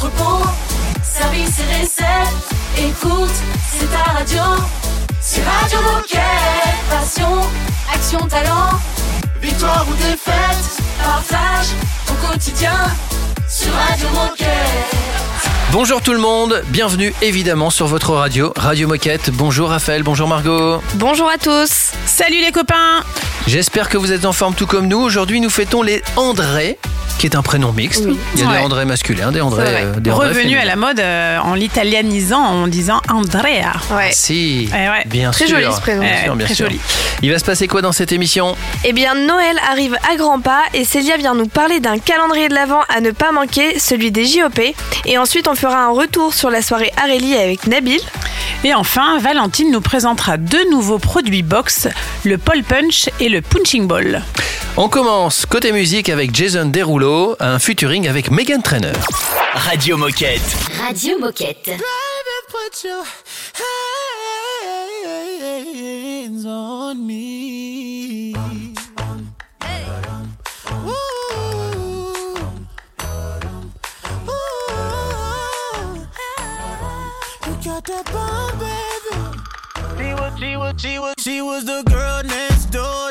entrepôt, service et recettes. Écoute, c'est ta radio. C'est Radio Moquette. Passion, action, talent. Victoire ou défaite, partage ton quotidien sur Radio Moquette. Bonjour tout le monde, bienvenue évidemment sur votre radio, Radio Moquette. Bonjour Raphaël, bonjour Margot. Bonjour à tous. Salut les copains. J'espère que vous êtes en forme tout comme nous. Aujourd'hui, nous fêtons les André, qui est un prénom mixte. Il y a des. André masculins, des André, euh, des André Revenu à la mode euh, en l'italianisant en disant Andrea. Ouais. Si, Eh ouais. bien Très sûr. joli ce prénom. Bien Eh, sûr, bien très sûr. joli. Il va se passer quoi dans cette émission? Eh bien, Noël arrive à grands pas et Célia vient nous parler d'un calendrier de l'Avent à ne pas manquer, celui des JOP. Et ensuite, on fera un retour sur la soirée Arelli avec Nabil. Et enfin, Valentine nous présentera deux nouveaux produits box, le Pole Punch et le Punching Ball. On commence côté musique avec Jason Derulo, un featuring avec Megan Trainor. Radio Moquette. Radio Moquette. put your hands on me. Ooh. Ooh. You got that bomb, baby. She was, she was, she was, she was the girl next door.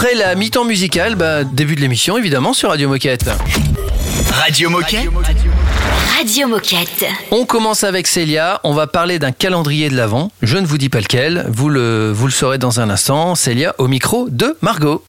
Après la mi-temps musicale, bah, début de l'émission évidemment sur Radio Moquette. Radio Moquette. Radio Moquette. On commence avec Célia, on va parler d'un calendrier de l'Avent. Je ne vous dis pas lequel, vous le, vous le saurez dans un instant. Célia au micro de Margot.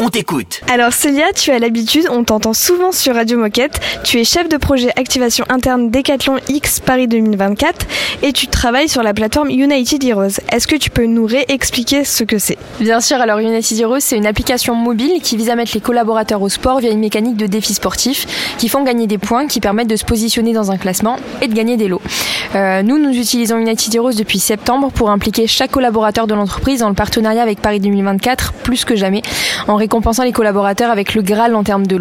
On t'écoute. Alors Célia, tu as l'habitude, on t'entend souvent sur Radio Moquette. Tu es chef de projet activation interne Decathlon X Paris 2024 et tu travailles sur la plateforme United Heroes. Est-ce que tu peux nous réexpliquer ce que c'est? Bien sûr, alors United Heroes, c'est une application mobile qui vise à mettre les collaborateurs au sport via une mécanique de défis sportifs qui font gagner des points, qui permettent de se positionner dans un classement et de gagner des lots. Euh, nous, nous utilisons United Heroes depuis septembre pour impliquer chaque collaborateur de l'entreprise dans le partenariat avec Paris 2024 plus que jamais, en récompensant les collaborateurs avec le Graal en termes de.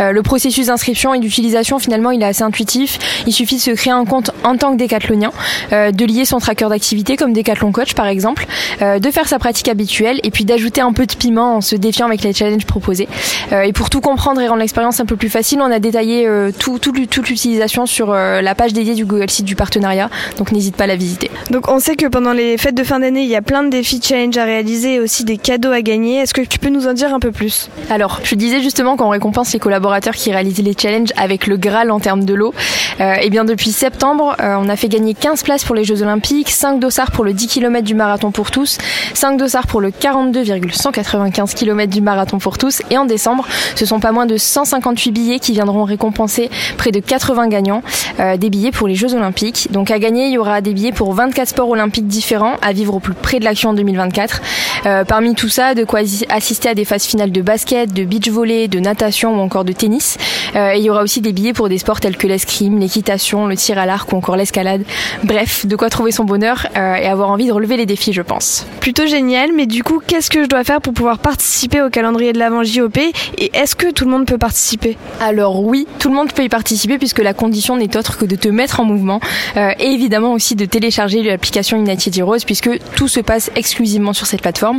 Euh, le processus d'inscription et d'utilisation, finalement, il est assez intuitif. Il suffit de se créer un compte en tant que décathlonien, euh, de lier son tracker d'activité comme Décathlon Coach par exemple, euh, de faire sa pratique habituelle et puis d'ajouter un peu de piment en se défiant avec les challenges proposés. Euh, et pour tout comprendre et rendre l'expérience un peu plus facile, on a détaillé tout, tout, toute l'utilisation sur la page dédiée du Google Site du partenariat, donc n'hésite pas à la visiter. Donc on sait que pendant les fêtes de fin d'année, il y a plein de défis challenge à réaliser et aussi des cadeaux à gagner. Est-ce que tu peux nous en dire un peu plus Alors, je disais justement qu'on récompense les collaborateurs qui réalisent les challenges avec le Graal en termes de l'eau. Euh, et bien depuis septembre, euh, on a fait gagner 15 places pour les Jeux Olympiques, 5 dossards pour le 10 km du marathon pour tous, 5 dossards pour le 42,195 km du marathon pour tous. Et en décembre, ce sont pas moins de 158 billets qui viendront récompenser près de 80 gagnants euh, des billets pour les Jeux Olympiques. Donc à gagner, il y aura des billets pour 24 sports olympiques différents à vivre au plus près de l'action en 2024. Euh, parmi tout ça, de quoi assi- assister à des phases finales de basket, de beach volley, de natation ou encore de tennis. Euh, et il y aura aussi des billets pour des sports tels que l'escrime, l'équitation, le tir à l'arc ou encore l'escalade. Bref, de quoi trouver son bonheur euh, et avoir envie de relever les défis, je pense. Plutôt génial, mais du coup, qu'est-ce que je dois faire pour pouvoir participer au calendrier de l'avant JOP et est-ce que tout le monde peut participer? Alors oui, tout le monde peut y participer puisque la condition n'est autre que de te mettre en mouvement euh, et évidemment aussi de télécharger l'application United Heroes puisque tout se passe exclusivement sur cette plateforme.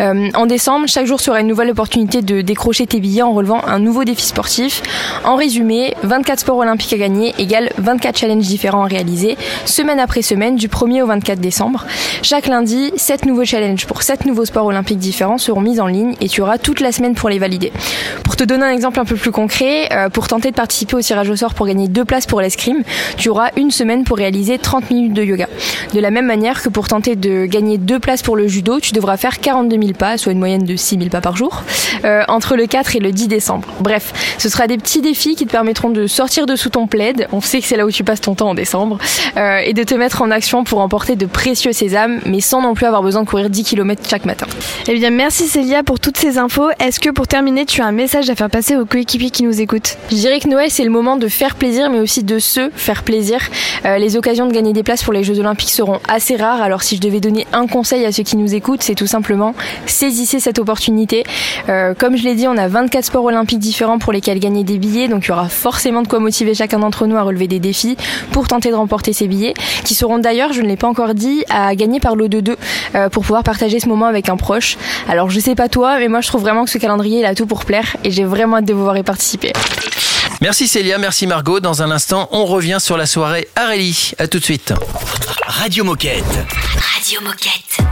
Euh, en décembre, chaque jour sera une nouvelle opportunité de décrocher tes billets en relevant un nouveau défi sportif. En résumé, 24 sports olympiques à gagner égale 24 challenges différents à réaliser, semaine après semaine, du 1er au 24 décembre. Chaque lundi, 7 nouveaux challenges pour 7 nouveaux sports olympiques différents seront mis en ligne et tu auras toute la semaine pour les valider. Pour te donner un exemple un peu plus concret, euh, pour tenter de participer au tirage au sort pour gagner deux places pour l'escrime, tu auras une semaine pour réaliser 30 minutes de yoga. De la même manière que pour tenter de gagner deux places pour le judo, tu devras faire 42 000 pas, soit une moyenne de 6 000 pas par jour, euh, entre le 4 et le 10 décembre. Bref, ce sera des petits défis qui te permettront de sortir de sous ton plaid, on sait que c'est là où tu passes ton temps en décembre, euh, et de te mettre en action pour emporter de précieux sésames, mais sans non plus avoir besoin de courir 10 km chaque matin. Eh bien, merci Célia pour toutes ces infos. Est-ce que pour terminer, tu as un message à faire passer aux coéquipiers qui nous écoutent? Je dirais que Noël, c'est le moment de faire plaisir, mais aussi de se faire plaisir. Euh, les occasions de gagner des places pour les Jeux Olympiques seront assez rares. Alors, si je devais donner un conseil à ceux qui nous écoutent, c'est tout simplement saisissez cette opportunité. Euh, comme je l'ai dit, on a 24 sports olympiques différents pour lesquels gagner des billets. Donc, il y aura forcément de quoi motiver chacun d'entre nous à relever des défis pour tenter de remporter ces billets, qui seront d'ailleurs, je ne l'ai pas encore dit, à gagner par lot de deux euh, pour pouvoir partager ce moment avec un proche. Alors, je sais pas toi, mais moi, je trouve vraiment que ce calendrier, il a tout pour plaire et j'ai vraiment hâte de vous voir y participer. Merci Célia, merci Margot. Dans un instant, on revient sur la soirée Arelli. À tout de suite. Radio Moquette. Radio Moquette.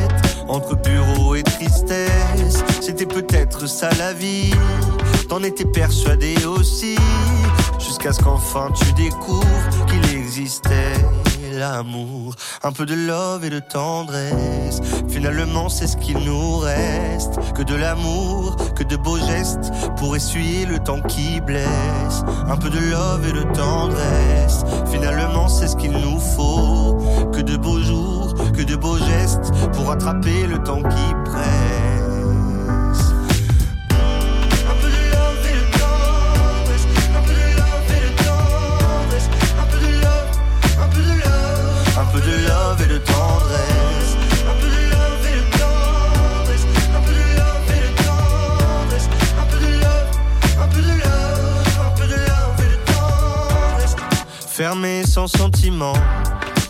entre bureau et tristesse. C'était peut-être ça la vie, t'en étais persuadé aussi. Jusqu'à ce qu'enfin tu découvres qu'il existait l'amour, un peu de love et de tendresse. Finalement, c'est ce qu'il nous reste. Que de l'amour, que de beaux gestes pour essuyer le temps qui blesse. Un peu de love et de tendresse. Finalement, c'est ce qu'il nous faut. Que de beaux jours, que de beaux gestes pour attraper le temps qui presse. Un peu de love et de tendresse. Un peu de love et de tendresse. Un peu de love, et de tendresse. Un peu de love, un peu de love. Un peu de love et de tendresse. Fermé sans sentiment.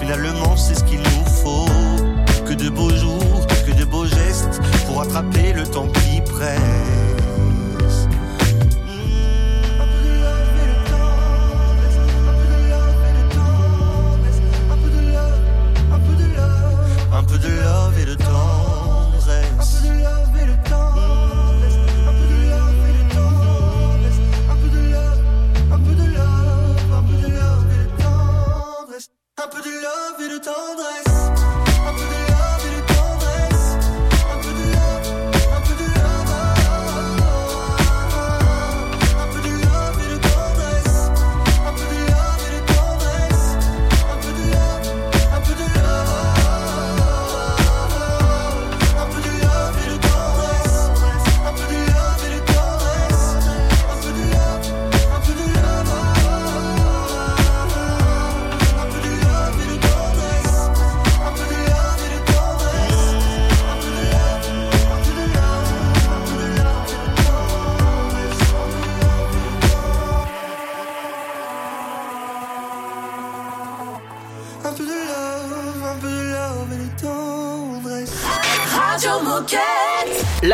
Finalement, c'est ce qu'il nous faut. Que de beaux jours, que de beaux gestes pour attraper le temps qui presse. Un peu de love et de tendresse. Un peu de love. Un peu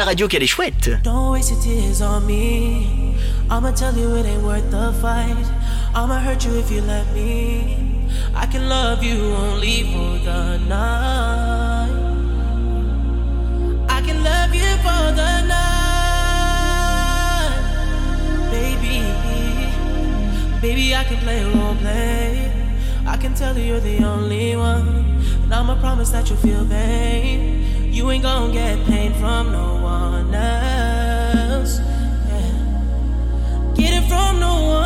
radio qu'elle est chouette. Don't waste your tears on me. I'ma tell you it ain't worth the fight. I'ma hurt you if you let me. I can love you only for the night. I can love you for the night. Baby, baby, I can play role play. I can tell you you're the only one. And I'ma promise that you'll feel pain. You ain't gonna get pain from no else. Yeah. Get it from no one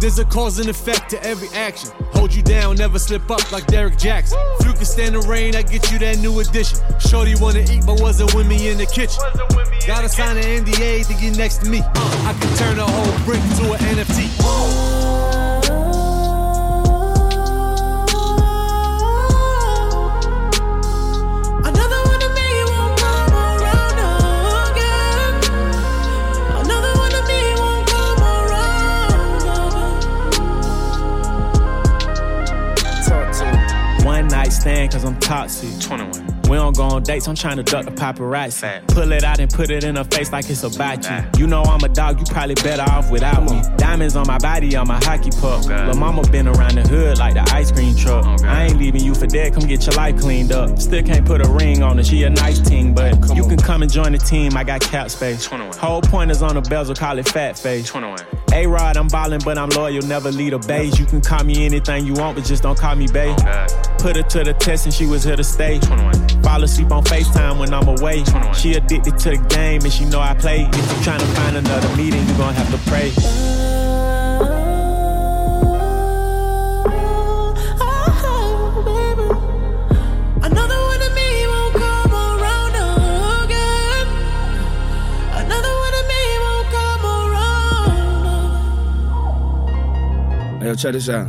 There's a cause and effect to every action. Hold you down, never slip up like Derek Jackson. You can stand the rain, I get you that new addition. Shorty wanna eat, but wasn't with me in the kitchen. Gotta sign an NDA to get next to me. I can turn a whole brick to an NFT. Cause I'm toxic. 21. We don't go on dates, I'm trying to duck the paparazzi. Pull it out and put it in her face like it's about you. You know I'm a dog, you probably better off without me. Diamonds on my body, on my hockey puck. Lil' mama been around the hood like the ice cream truck. I ain't leaving you for dead, come get your life cleaned up. Still can't put a ring on her, she a nice team, but you can come and join the team, I got cap space. Whole point is on the bezel, call it fat face. A-Rod, I'm ballin', but I'm loyal, never lead a beige. You can call me anything you want, but just don't call me babe. Put her to the test and she was here to stay. Fall asleep on FaceTime when I'm away. She addicted to the game and she know I play. If you trying to find another meeting, you gon' have to pray. Oh, oh, another one of me won't come around again. Another one of me won't come around. Hey, yo, check this out.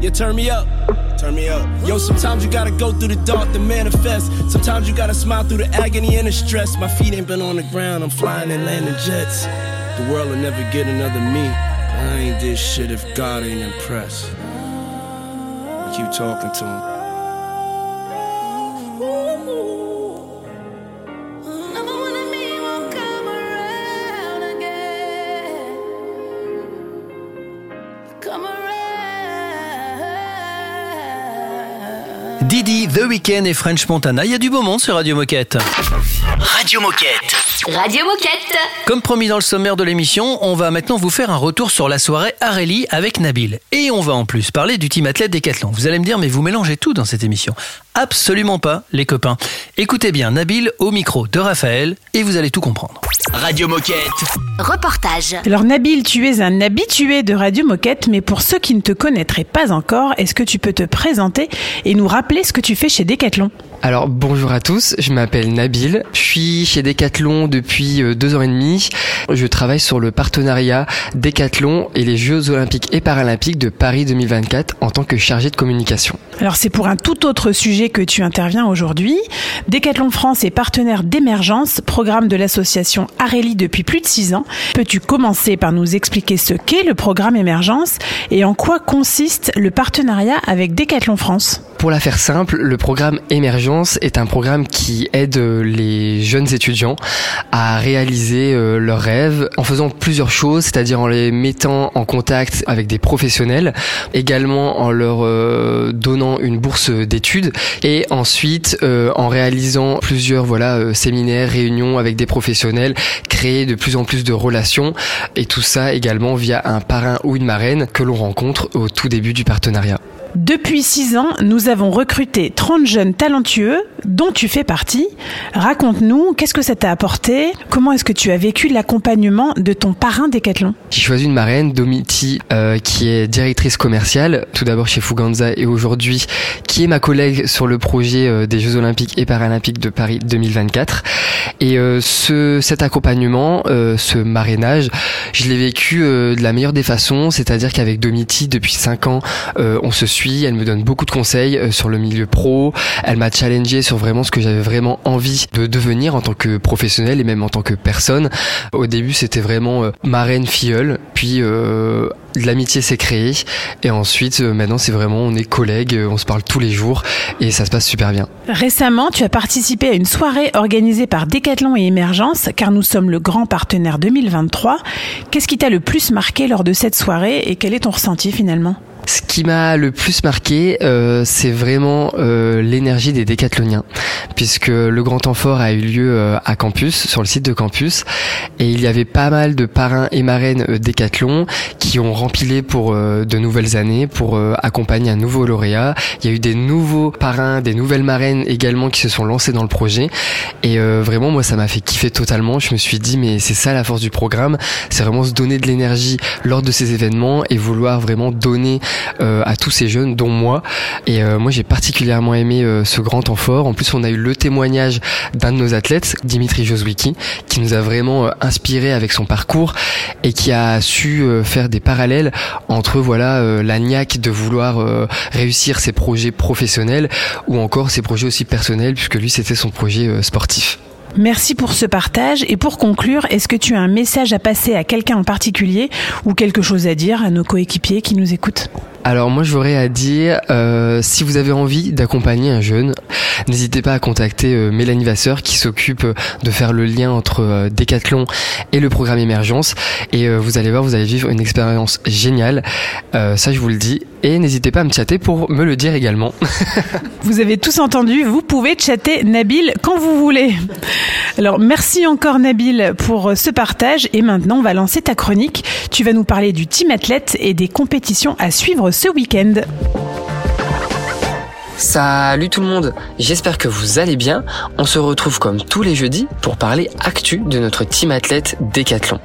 Yeah, turn me up. Turn me up. Yo, sometimes you gotta go through the dark to manifest. Sometimes you gotta smile through the agony and the stress. My feet ain't been on the ground, I'm flying and landing jets. The world will never get another me. I ain't this shit if God ain't impressed. Keep talking to him. Didi, The Weeknd et French Montana. Il y a du beau monde sur Radio Moquette. Radio Moquette. Radio Moquette. Comme promis dans le sommaire de l'émission, on va maintenant vous faire un retour sur la soirée Arelli avec Nabil. Et on va en plus parler du team athlète Décathlon. Vous allez me dire, mais vous mélangez tout dans cette émission. Absolument pas, les copains. Écoutez bien Nabil au micro de Raphaël et vous allez tout comprendre. Radio Moquette. Reportage. Alors Nabil, tu es un habitué de Radio Moquette, mais pour ceux qui ne te connaîtraient pas encore, est-ce que tu peux te présenter et nous rappeler ce que tu fais chez Decathlon? Alors bonjour à tous, je m'appelle Nabil, je suis chez Decathlon depuis euh, deux ans et demi. Je travaille sur le partenariat Decathlon et les Jeux Olympiques et Paralympiques de Paris 2024 en tant que chargé de communication. Alors c'est pour un tout autre sujet que tu interviens aujourd'hui. Decathlon France est partenaire d'émergence, programme de l'association Areli depuis plus de six ans. Peux-tu commencer par nous expliquer ce qu'est le programme émergence et en quoi consiste le partenariat avec Decathlon France? Pour la faire simple, le programme Émergence est un programme qui aide euh, les jeunes étudiants à réaliser euh, leurs rêves en faisant plusieurs choses, c'est-à-dire en les mettant en contact avec des professionnels, également en leur euh, donnant une bourse d'études et ensuite en réalisant plusieurs voilà séminaires, réunions avec des professionnels, créer de plus en plus de relations et tout ça également via un parrain ou une marraine que l'on rencontre au tout début du partenariat. Depuis six ans, nous avons recruté 30 jeunes talentueux, dont tu fais partie. Raconte-nous, qu'est-ce que ça t'a apporté? Comment est-ce que tu as vécu l'accompagnement de ton parrain Décathlon J'ai choisi une marraine, Domiti, euh, qui est directrice commerciale, tout d'abord chez Fuganza et aujourd'hui qui est ma collègue sur le projet euh, des Jeux Olympiques et Paralympiques de Paris 2024. Et euh, ce, cet accompagnement, euh, ce marrainage, je l'ai vécu euh, de la meilleure des façons, c'est-à-dire qu'avec Domiti, depuis cinq ans, on se elle me donne beaucoup de conseils euh, sur le milieu pro, elle m'a challengé sur vraiment ce que j'avais vraiment envie de devenir en tant que professionnel et même en tant que personne. Au début, c'était vraiment euh, marraine filleule, puis euh, l'amitié s'est créée et ensuite euh, maintenant c'est vraiment on est collègues, on se parle tous les jours et ça se passe super bien. Récemment, tu as participé à une soirée organisée par Décathlon et Émergence, car nous sommes le grand partenaire 2023. Qu'est-ce qui t'a le plus marqué lors de cette soirée et quel est ton ressenti finalement? Ce qui m'a le plus marqué, euh, c'est vraiment euh, l'énergie des décathloniens, puisque le grand temps fort a eu lieu euh, à campus, sur le site de campus, et il y avait pas mal de parrains et marraines euh, décathlon qui ont rempilé pour euh, de nouvelles années, pour accompagner un nouveau lauréat. Il y a eu des nouveaux parrains, des nouvelles marraines également qui se sont lancés dans le projet, et vraiment moi ça m'a fait kiffer totalement. Je me suis dit mais c'est ça la force du programme, c'est vraiment se donner de l'énergie lors de ces événements et vouloir vraiment donner à tous ces jeunes, dont moi. Et euh, moi, j'ai particulièrement aimé euh, ce grand temps fort. En plus, on a eu le témoignage d'un de nos athlètes, Dimitri Joswicki, qui nous a vraiment euh, inspiré avec son parcours et qui a su euh, faire des parallèles entre voilà euh, la niaque de vouloir euh, réussir ses projets professionnels ou encore ses projets aussi personnels, puisque lui, c'était son projet euh, sportif. Merci pour ce partage et pour conclure, est-ce que tu as un message à passer à quelqu'un en particulier ou quelque chose à dire à nos coéquipiers qui nous écoutent? Alors moi j'aurais à dire, euh, si vous avez envie d'accompagner un jeune, n'hésitez pas à contacter euh, Mélanie Vasseur qui s'occupe euh, de faire le lien entre Decathlon et le programme Émergence. Et vous allez voir, vous allez vivre une expérience géniale. Ça je vous le dis. Et n'hésitez pas à me chatter pour me le dire également. Vous avez tous entendu, vous pouvez chatter Nabil quand vous voulez. Alors merci encore Nabil pour ce partage et maintenant on va lancer ta chronique. Tu vas nous parler du team athlète et des compétitions à suivre ce week-end. Salut tout le monde, j'espère que vous allez bien. On se retrouve comme tous les jeudis pour parler actu de notre team athlète Décathlon.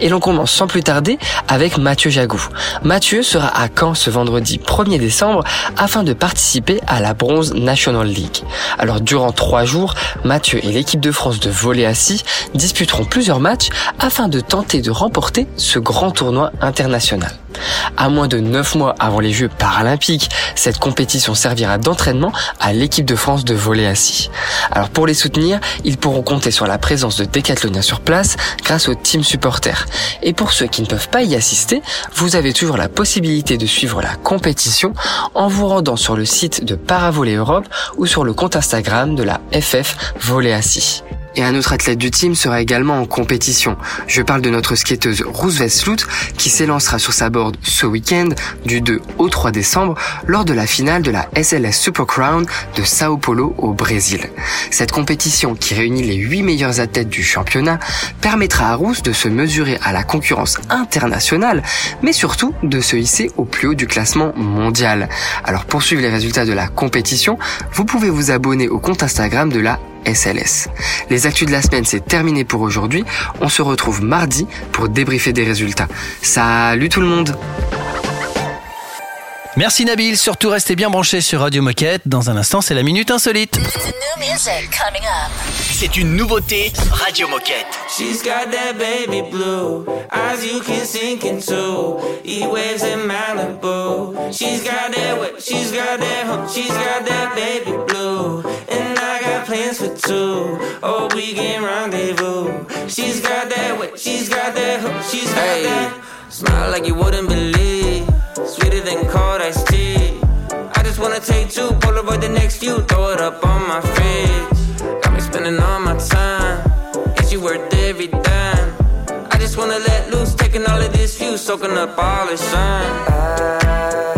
Et l'on commence sans plus tarder avec Mathieu Jagou. Mathieu sera à Caen ce vendredi 1er décembre afin de participer à la Bronze National League. Alors durant trois jours, Mathieu et l'équipe de France de volley assis disputeront plusieurs matchs afin de tenter de remporter ce grand tournoi international. À moins de 9 mois avant les Jeux paralympiques, cette compétition servira d'entraînement à l'équipe de France de volley assis. Alors pour les soutenir, ils pourront compter sur la présence de Decathloniens sur place grâce au team supporter. Et pour ceux qui ne peuvent pas y assister, vous avez toujours la possibilité de suivre la compétition en vous rendant sur le site de Paravolley Europe ou sur le compte Instagram de la FF Volley Assis. Et un autre athlète du team sera également en compétition. Je parle de notre skateuse Roosevelt Vesloot qui s'élancera sur sa board ce week-end du 2 au 3 décembre lors de la finale de la SLS Super Crown de Sao Paulo au Brésil. Cette compétition qui réunit les 8 meilleurs athlètes du championnat permettra à Roos de se mesurer à la concurrence internationale mais surtout de se hisser au plus haut du classement mondial. Alors pour suivre les résultats de la compétition, vous pouvez vous abonner au compte Instagram de la SLS. Les actus de la semaine, c'est terminé pour aujourd'hui. On se retrouve mardi pour débriefer des résultats. Salut tout le monde Merci Nabil, surtout restez bien branchés sur Radio Moquette. Dans un instant, c'est la Minute Insolite. C'est une nouveauté Radio Moquette. She's got that baby blue eyes you can sink into. E waves in Malibu. She's got that she's got that she's got that baby two. Oh, we can rendezvous. She's got that wet, she's got that hump, she's got Hey, that. smile like you wouldn't believe. Sweeter than cold iced tea. I just wanna take two, Polaroid the next few, throw it up on my fridge. Got me spending all my time, and she worth every dime. I just wanna let loose, taking all of this view, soaking up all the sun. I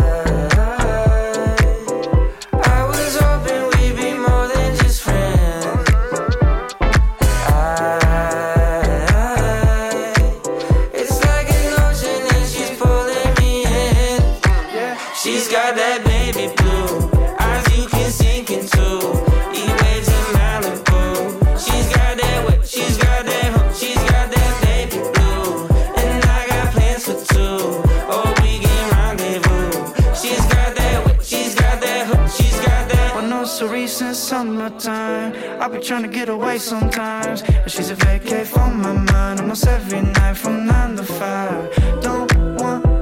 trying to get away sometimes. But she's a vacate from my mind almost every night from nine to five. Don't want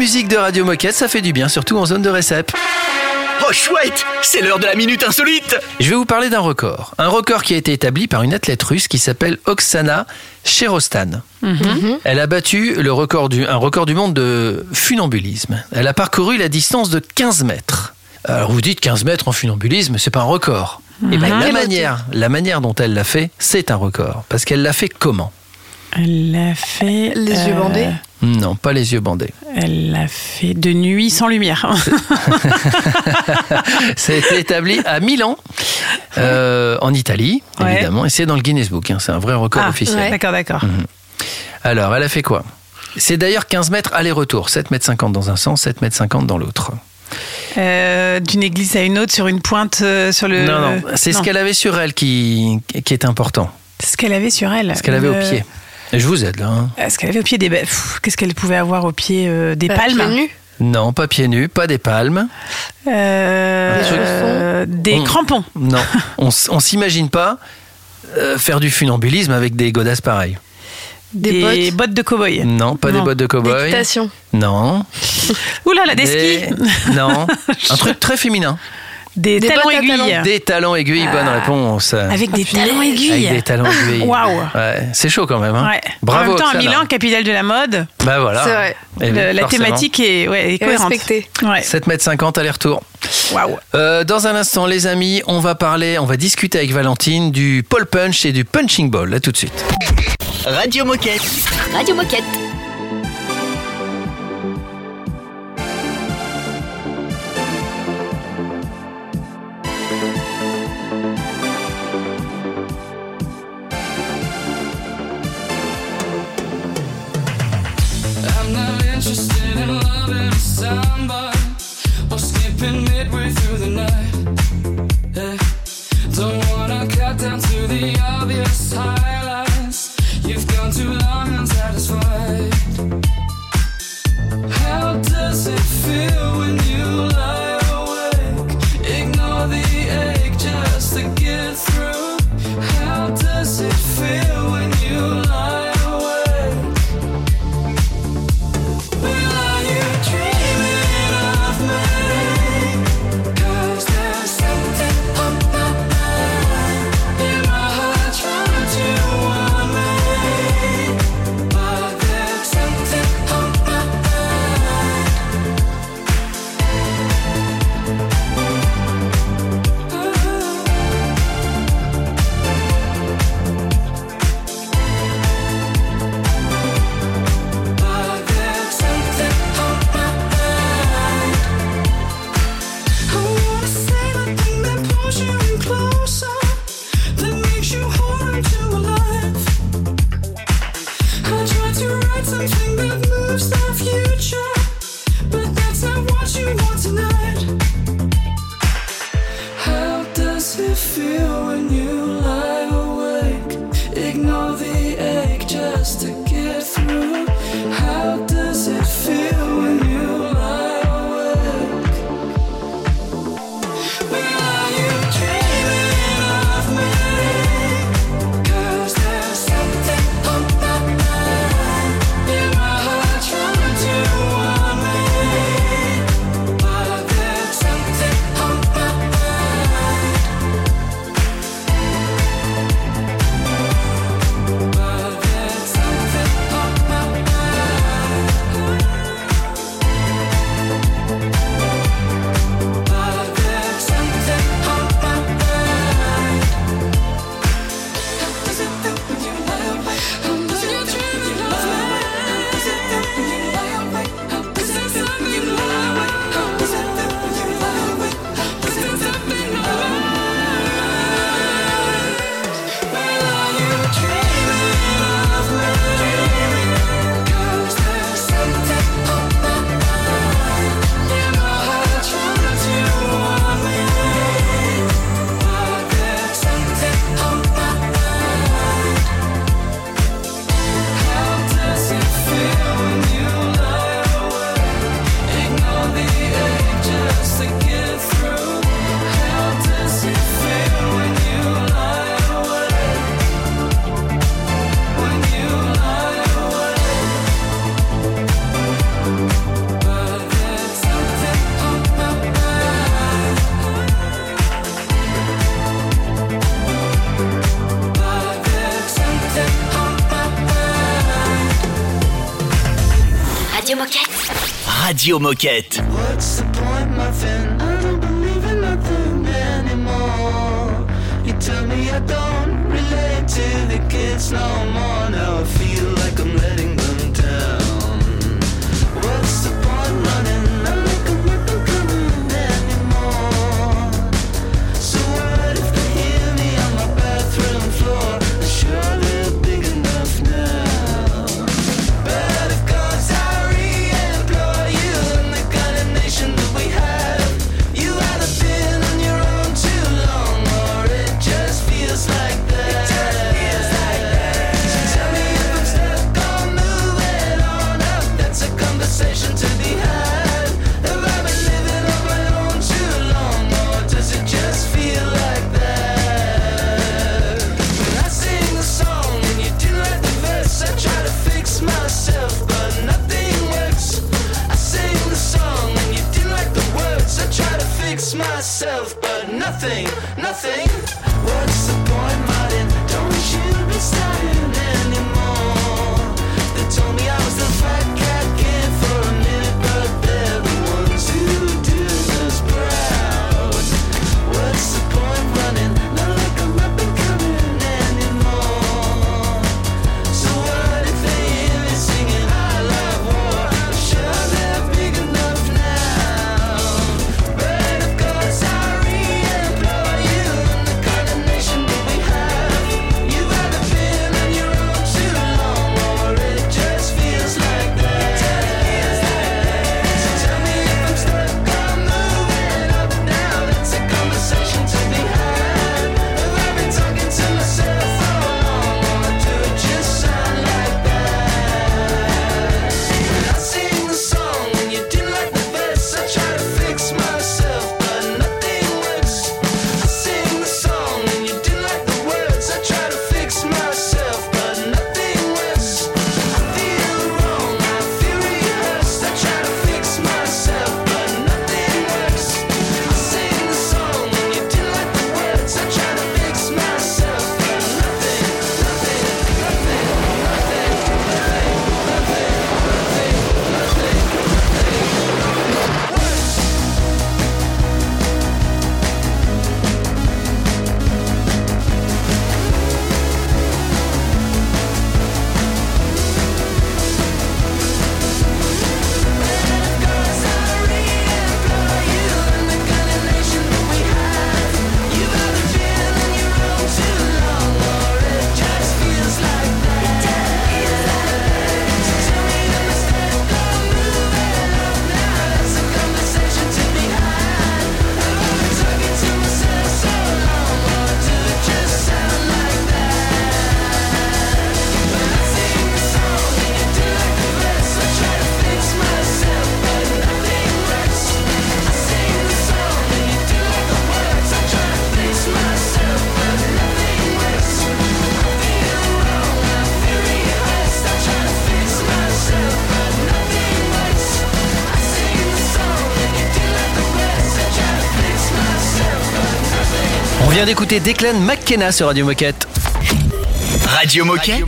musique de Radio Moquette, ça fait du bien, surtout en zone de récep. Oh chouette, c'est l'heure de la minute insolite. Je vais vous parler d'un record. Un record qui a été établi par une athlète russe qui s'appelle Oksana Cherostan. Elle a battu le record du, un record du monde de funambulisme. Elle a parcouru la distance de 15 mètres. Alors vous dites 15 mètres en funambulisme, c'est pas un record. Eh ben, la, manière, la manière dont elle l'a fait, c'est un record. Parce qu'elle l'a fait comment? Elle l'a fait. Les yeux euh, bandés? Non, pas les yeux bandés. Elle l'a fait de nuit sans lumière. Ça a été établi à Milan, euh, en Italie, Ouais. évidemment, et c'est dans le Guinness Book. hein, c'est un vrai record Ah, officiel. D'accord, d'accord. Mhm. Alors, elle a fait quoi? C'est d'ailleurs 15 mètres aller-retour, 7 mètres 50 dans un sens, 7 mètres 50 dans l'autre. Euh, D'une église à une autre sur une pointe euh, sur le. non, non, c'est ce qu'elle avait sur elle qui, qui est important. Ce qu'elle avait sur elle. Ce qu'elle avait au Le- pied. Et je vous aide là. hein. Euh, Ce qu'elle avait au pied des. ba- Pff, Qu'est-ce qu'elle pouvait avoir au pied euh, Des Bah, palmes? pieds nus. Non, pas pieds nus, pas des palmes. Euh, Des euh, des On- crampons. Non, on, s- on s'imagine pas euh, faire du funambulisme avec des godasses pareilles. Des, bottes. de cow-boy. Non, pas des Non. bottes de cow-boy. D'équitation. Non. Ouh là là, des skis. Non. Un truc très féminin. Des, Des talons aiguilles. talons. Des talons aiguilles, bonne réponse. Avec des talons aiguilles. Avec des talons aiguilles. Waouh. Ouais, c'est chaud quand même. Hein. Ouais. Bravo. en même temps, à. Milan, capitale de la mode, Bah voilà. C'est vrai. Eh le- bien, la forcément. thématique est, ouais, est Et cohérente. respecté. Ouais. 7 mètres 50 aller-retour. Waouh. Euh, dans un instant, les amis, on va parler, on va discuter avec Valentine du pole punch et du punching ball. Là tout de suite. Radio Moquette. Radio Moquette. Loving somebody or skipping midway through the night. Yeah. Don't wanna cut down to the obvious highlights. You've gone too long unsatisfied. How does it feel when you lie Radio Moquette. What's the point, my friend? I don't believe in nothing anymore. You tell me I don't relate to the kids no more. Vient d'écouter Declan McKenna sur Radio Moquette. Radio Moquette.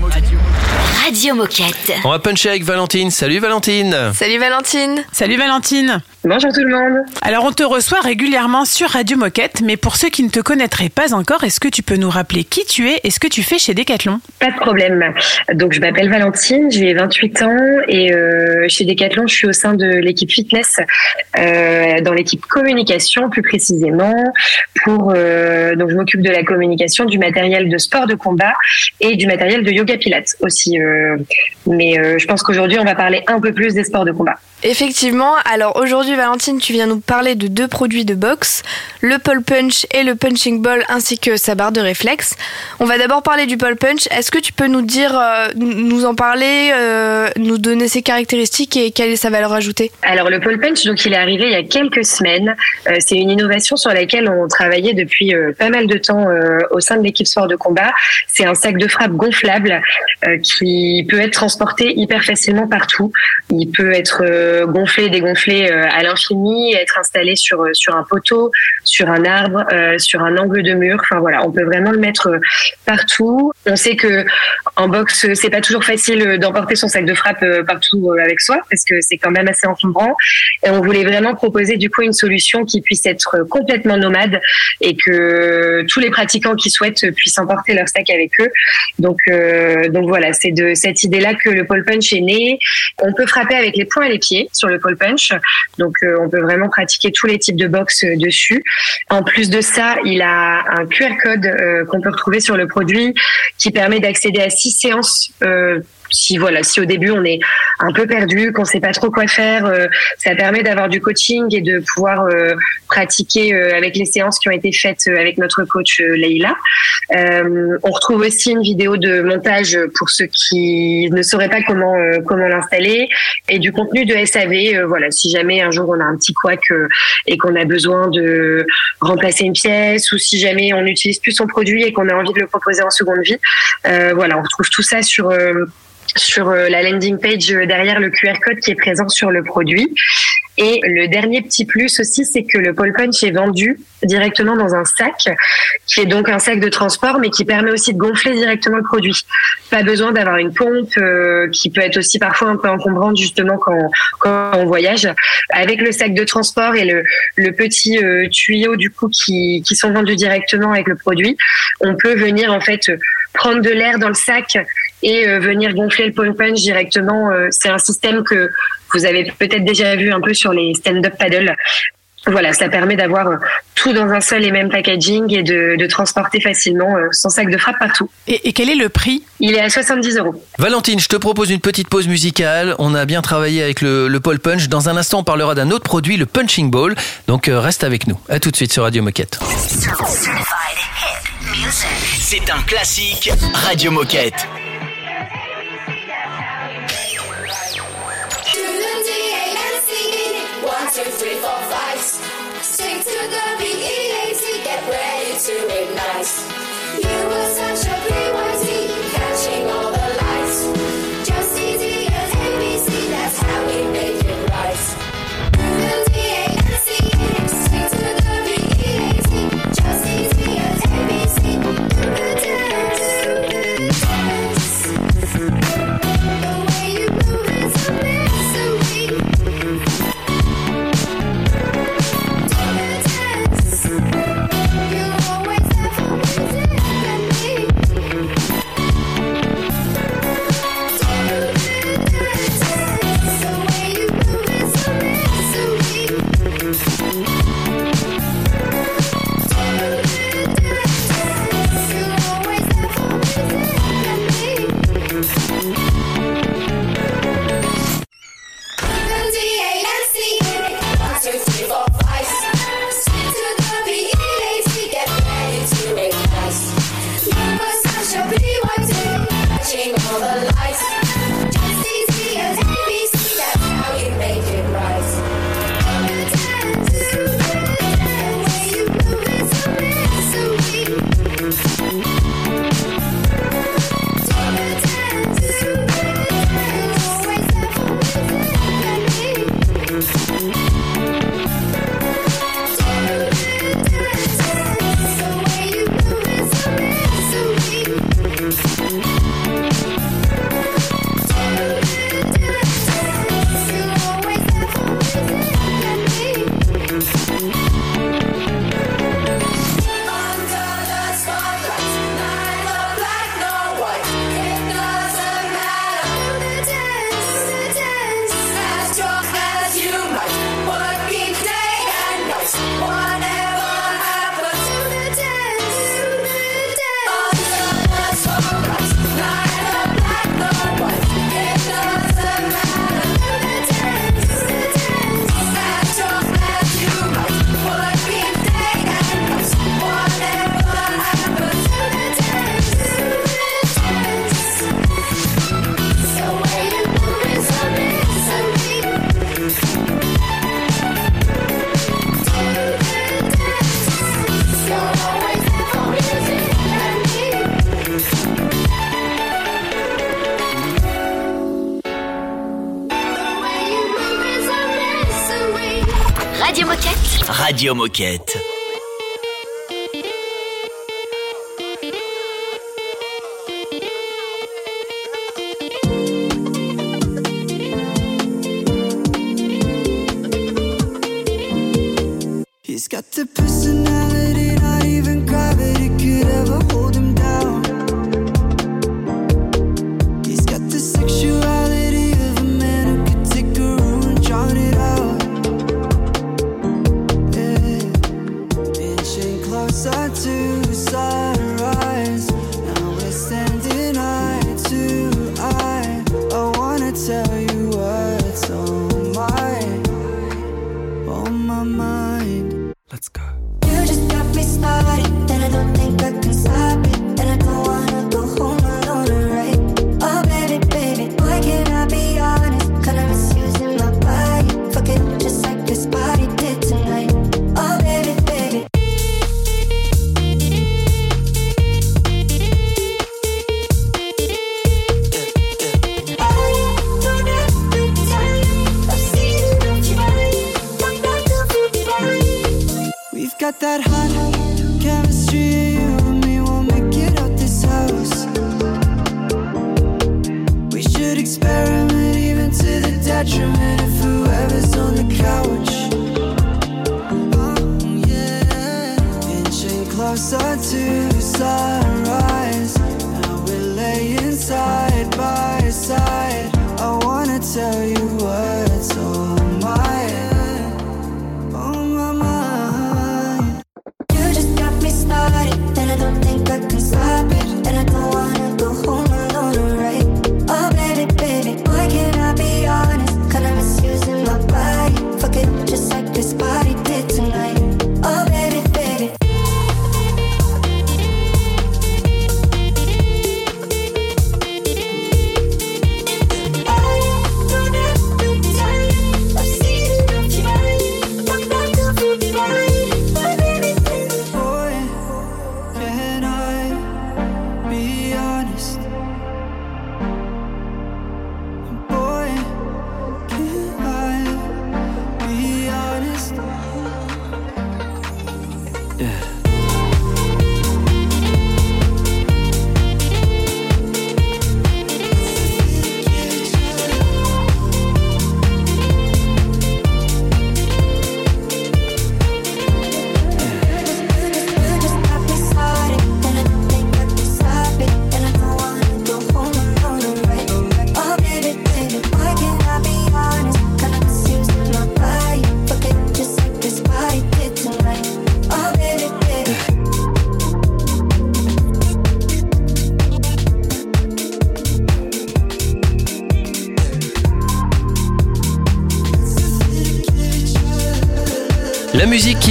Radio Moquette. On va puncher avec Valentine. Salut Valentine. Salut Valentine. Salut Valentine. Bonjour tout le monde. Alors on te reçoit régulièrement sur Radio Moquette, mais pour ceux qui ne te connaîtraient pas encore, est-ce que tu peux nous rappeler qui tu es et ce que tu fais chez Decathlon? Pas de problème. Donc je m'appelle Valentine, j'ai 28 ans et euh, chez Decathlon, je suis au sein de l'équipe fitness, euh, dans l'équipe communication plus précisément. Pour euh, donc je m'occupe de la communication du matériel de sport de combat et du matériel de yoga pilates aussi. euh, mais euh, je pense qu'aujourd'hui on va parler un peu plus des sports de combat. Effectivement, alors aujourd'hui Valentine, tu viens nous parler de deux produits de boxe, le pole punch et le punching ball ainsi que sa barre de réflexe. On va d'abord parler du pole punch. Est-ce que tu peux nous dire, euh, nous en parler, euh, nous donner ses caractéristiques et quelle est sa valeur ajoutée? Alors le pole punch, donc il est arrivé il y a quelques semaines. Euh, c'est une innovation sur laquelle on travaillait depuis pas mal de temps au sein de l'équipe sport de combat. C'est un sac de frappe gonflable qui peut être transporté hyper facilement partout. Il peut être gonflé, dégonflé euh, à l'infini, être installé sur sur un poteau, sur un arbre, euh, sur un angle de mur. Enfin voilà, on peut vraiment le mettre euh, partout. On sait que en boxe, c'est pas toujours facile d'emporter son sac de frappe euh, partout euh, avec soi parce que c'est quand même assez encombrant. Et on voulait vraiment proposer du coup une solution qui puisse être complètement nomade et que tous les pratiquants qui souhaitent puissent emporter leur sac avec eux. Donc euh, donc voilà, c'est de cette idée-là que le pole punch est né. On peut frapper avec les poings et les pieds sur le pole punch. Donc euh, on peut vraiment pratiquer tous les types de boxe euh, dessus. En plus de ça, il a un QR code euh, qu'on peut retrouver sur le produit qui permet d'accéder à six séances. Si voilà, si au début on est un peu perdu, qu'on sait pas trop quoi faire, euh, ça permet d'avoir du coaching et de pouvoir euh, pratiquer euh, avec les séances qui ont été faites avec notre coach Leïla. On retrouve aussi une vidéo de montage pour ceux qui ne sauraient pas comment comment l'installer et du contenu de SAV. voilà, si jamais un jour on a un petit couac et qu'on a besoin de remplacer une pièce ou si jamais on n'utilise plus son produit et qu'on a envie de le proposer en seconde vie, voilà, on retrouve tout ça sur sur euh, la landing page euh, derrière le QR code qui est présent sur le produit. Et le dernier petit plus aussi, c'est que le pole punch est vendu directement dans un sac, qui est donc un sac de transport, mais qui permet aussi de gonfler directement le produit. Pas besoin d'avoir une pompe, euh, qui peut être aussi parfois un peu encombrante justement quand, quand on voyage. Avec le sac de transport et le, le petit euh, tuyau du coup qui, qui sont vendus directement avec le produit, on peut venir en fait prendre de l'air dans le sac et euh, venir gonfler le pole punch directement. Euh, c'est un système que vous avez peut-être déjà vu un peu sur les stand-up paddle. Voilà, ça permet d'avoir euh, tout dans un seul et même packaging et de, de transporter facilement son sac de frappe partout. Et, et quel est le prix? Il est à 70 euros. Valentine, je te propose une petite pause musicale. On a bien travaillé avec le, le pole punch. Dans un instant, on parlera d'un autre produit, le punching ball. Donc euh, reste avec nous. À tout de suite sur Radio Moquette. C'est un classique Radio Moquette. To ignite. You were such a PYT, Radio Moquette.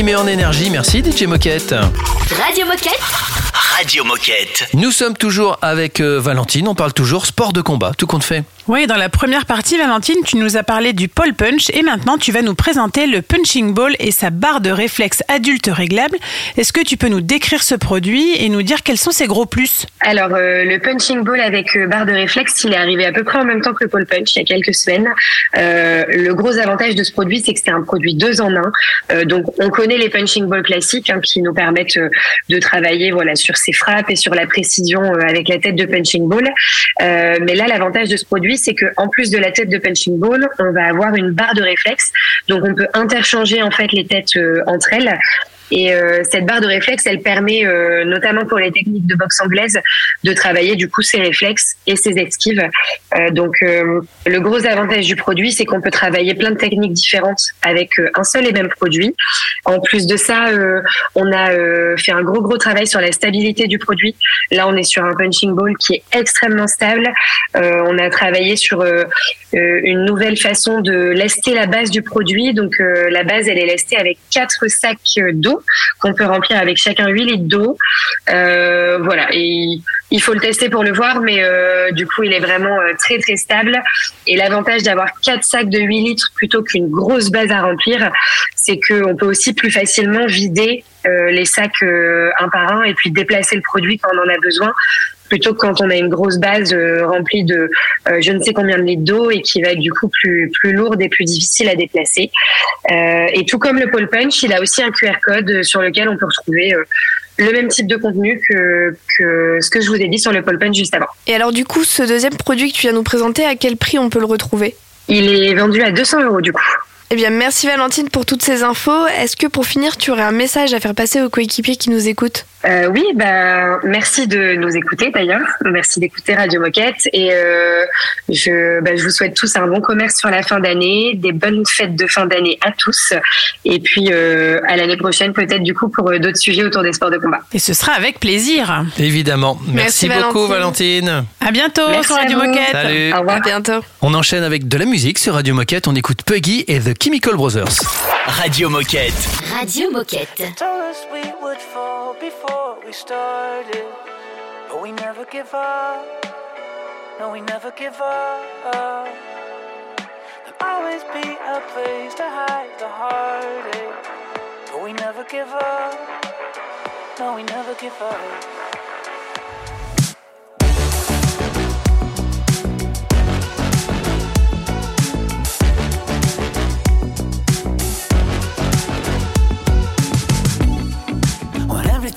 En énergie, merci DJ Moquette. Radio Moquette. Radio Moquette. Nous sommes toujours avec euh, Valentine, on parle toujours sport de combat, tout compte fait. Oui, dans la première partie, Valentine, tu nous as parlé du pole punch et maintenant tu vas nous présenter le punching ball et sa barre de réflexe adulte réglable. Est-ce que tu peux nous décrire ce produit et nous dire quels sont ses gros plus? Alors, euh, le punching ball avec euh, barre de réflexe, il est arrivé à peu près en même temps que le pole punch, il y a quelques semaines. Euh, le gros avantage de ce produit, c'est que c'est un produit deux en un. Euh, donc, on connaît les punching balls classiques hein, qui nous permettent euh, de travailler voilà sur ses frappes et sur la précision euh, avec la tête de punching ball. Euh, mais là, l'avantage de ce produit, c'est que en plus de la tête de punching ball, on va avoir une barre de réflexe. Donc, on peut interchanger en fait les têtes euh, entre elles. Et euh, cette barre de réflexe, elle permet, euh, notamment pour les techniques de boxe anglaise, de travailler du coup ses réflexes et ses esquives. Euh, donc, euh, le gros avantage du produit, c'est qu'on peut travailler plein de techniques différentes avec euh, un seul et même produit. En plus de ça, euh, on a fait un gros gros travail sur la stabilité du produit. Là, on est sur un punching ball qui est extrêmement stable. On a travaillé sur une nouvelle façon de lester la base du produit. Donc, la base, elle est lestée avec quatre sacs euh, qu'on peut remplir avec chacun 8 litres d'eau. Euh, voilà. Et il faut le tester pour le voir, mais euh, du coup, il est vraiment euh, très très stable. Et l'avantage d'avoir quatre sacs de 8 litres plutôt qu'une grosse base à remplir, c'est qu'on peut aussi plus facilement vider les sacs un par un et puis déplacer le produit quand on en a besoin plutôt que quand on a une grosse base euh, remplie de euh, je ne sais combien de litres d'eau et qui va être du coup plus plus lourde et plus difficile à déplacer. Euh, et tout comme le pole punch, il a aussi un QR code sur lequel on peut retrouver le même type de contenu que, que ce que je vous ai dit sur le pole punch juste avant. Et alors du coup, ce deuxième produit que tu viens nous présenter, à quel prix on peut le retrouver? Il est vendu à 200 euros du coup. Eh bien, merci Valentine pour toutes ces infos. Est-ce que pour finir, tu aurais un message à faire passer aux coéquipiers qui nous écoutent? Euh, oui, bah, merci de nous écouter d'ailleurs. Merci d'écouter Radio Moquette. Et euh, je, bah, je vous souhaite tous un bon commerce sur la fin d'année, des bonnes fêtes de fin d'année à tous. Et puis euh, à l'année prochaine peut-être du coup pour euh, d'autres sujets autour des sports de combat. Et ce sera avec plaisir. Évidemment. Merci, Merci, beaucoup, Valentine. À bientôt Merci sur Radio. Moquette. Salut. Au revoir. À bientôt. On enchaîne avec de la musique sur Radio Moquette. On écoute Puggy et The Chemical Brothers. Radio Moquette. Radio Moquette. Told us we would fall before we started, but we never give up. No, we never give up. There'll always be a place to hide the heartache, but we never give up. No, we never give up.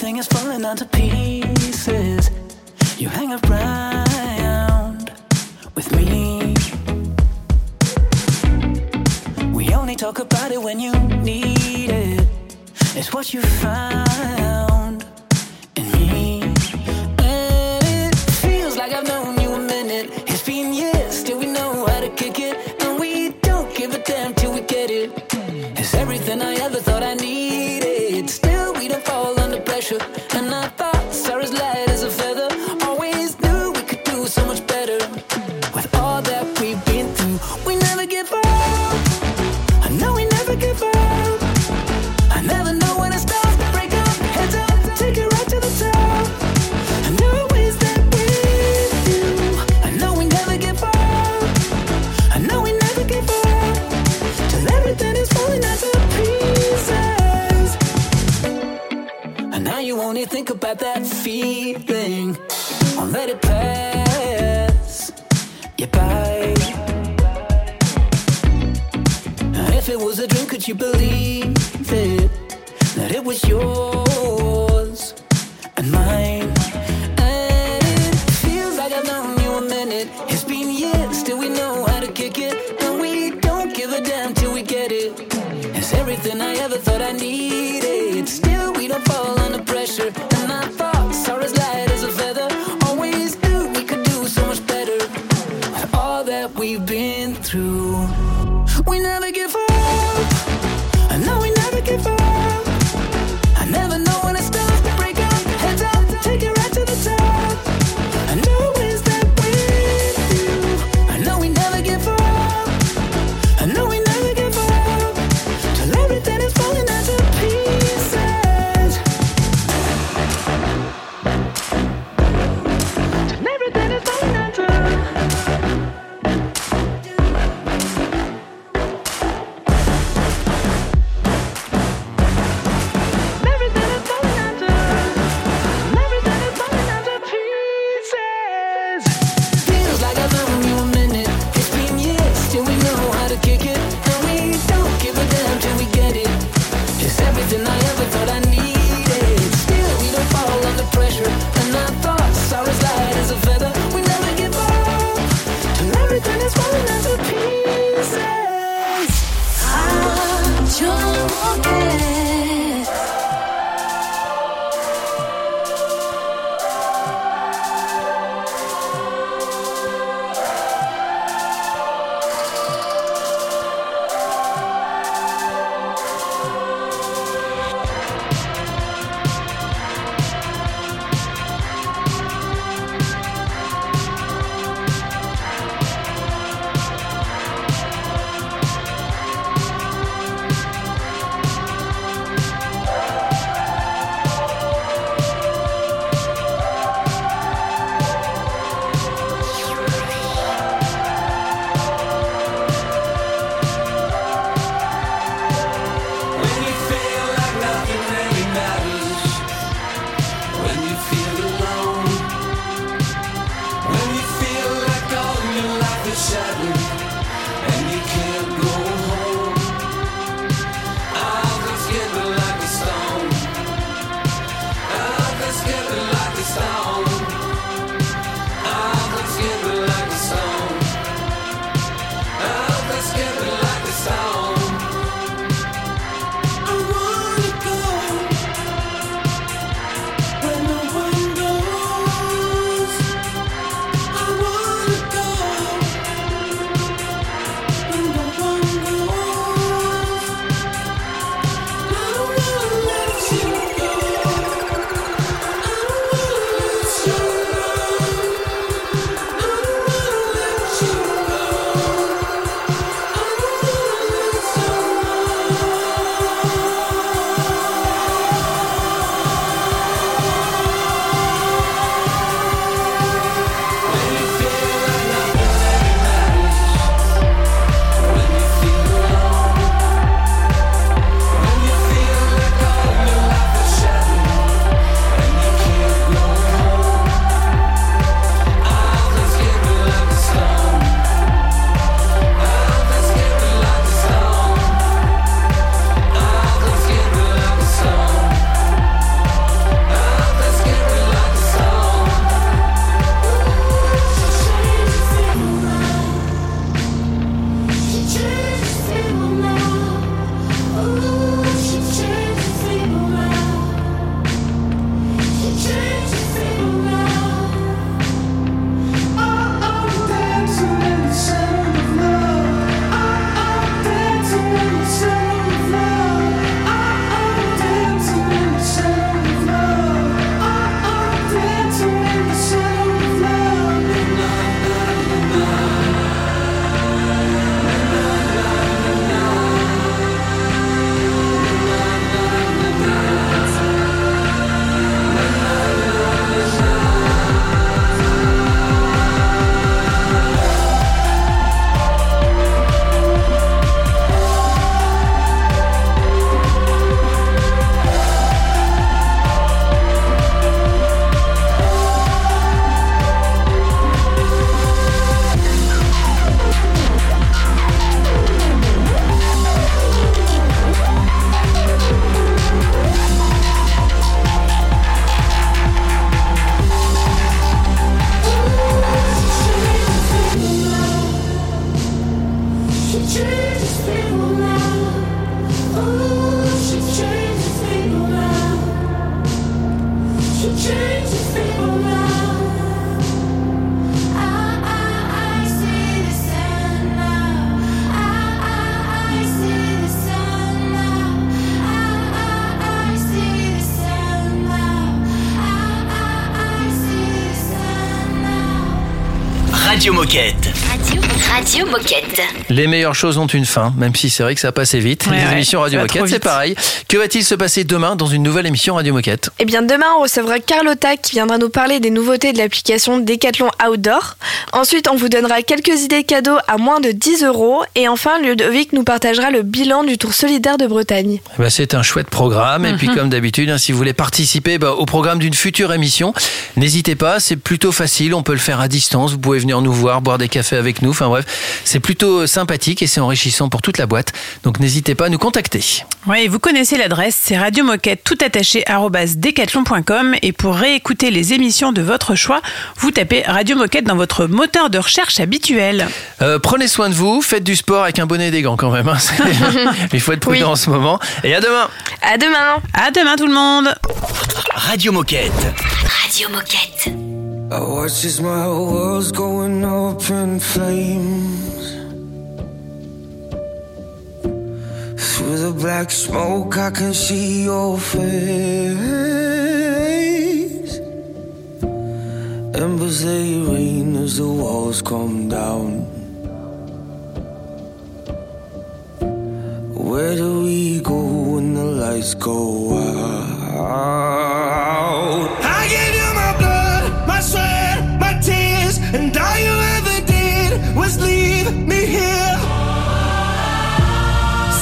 Everything is falling down to pieces, you hang around with me. We only talk about it when you need it. It's what you found never give up. Radio Moquette. Les meilleures choses ont une fin, même si c'est vrai que ça a passé vite. Ouais, Les ouais, émissions Radio Moquette, c'est pareil. Que va-t-il se passer demain dans une nouvelle émission Radio Moquette? Eh bien, demain, on recevra Carlotta qui viendra nous parler des nouveautés de l'application Decathlon Outdoor. Ensuite, on vous donnera quelques idées cadeaux à moins de 10 euros. Et enfin, Ludovic nous partagera le bilan du Tour solidaire de Bretagne. Eh ben, c'est un chouette programme. Et puis, Mhm. comme d'habitude, hein, si vous voulez participer bah, au programme d'une future émission, n'hésitez pas. C'est plutôt facile. On peut le faire à distance. Vous pouvez venir nous voir, boire des cafés avec nous. Enfin bref, c'est plutôt sympathique et c'est enrichissant pour toute la boîte. Donc, n'hésitez pas à nous contacter. Oui, vous connaissez l'adresse, c'est Radio Moquette tout attaché arobase decathlon.com et pour réécouter les émissions de votre choix, vous tapez Radio Moquette dans votre moteur de recherche habituel. Euh, prenez soin de vous. Faites du sport avec un bonnet et des gants quand même. hein. Il faut être prudent Oui. en ce moment. Et à demain. À demain. À demain tout le monde. Radio Moquette. Radio Moquette. I watch as my world's going up in flames. Through the black smoke, I can see your face. Embers they rain as the walls come down. Where do we go when the lights go out? I gave you my blood, my sweat, my tears, and all you ever did was leave me here.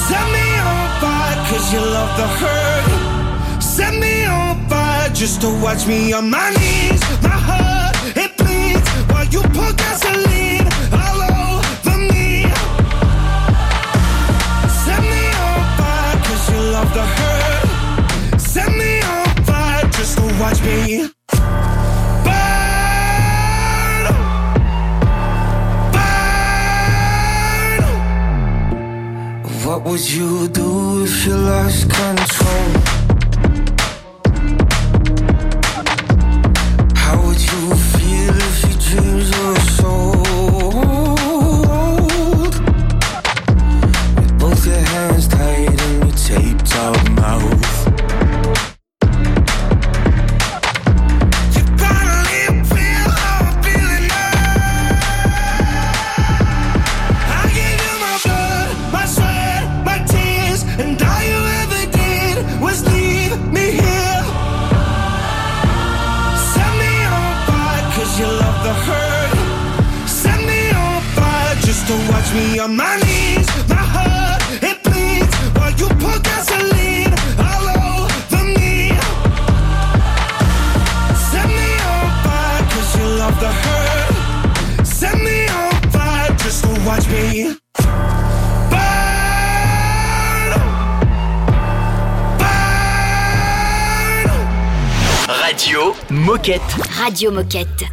Set me on fire, cause you love the hurt. Set me on fire just to watch me on my knees. My heart, What would you do if you lost control? tears of soul Radio Moquette.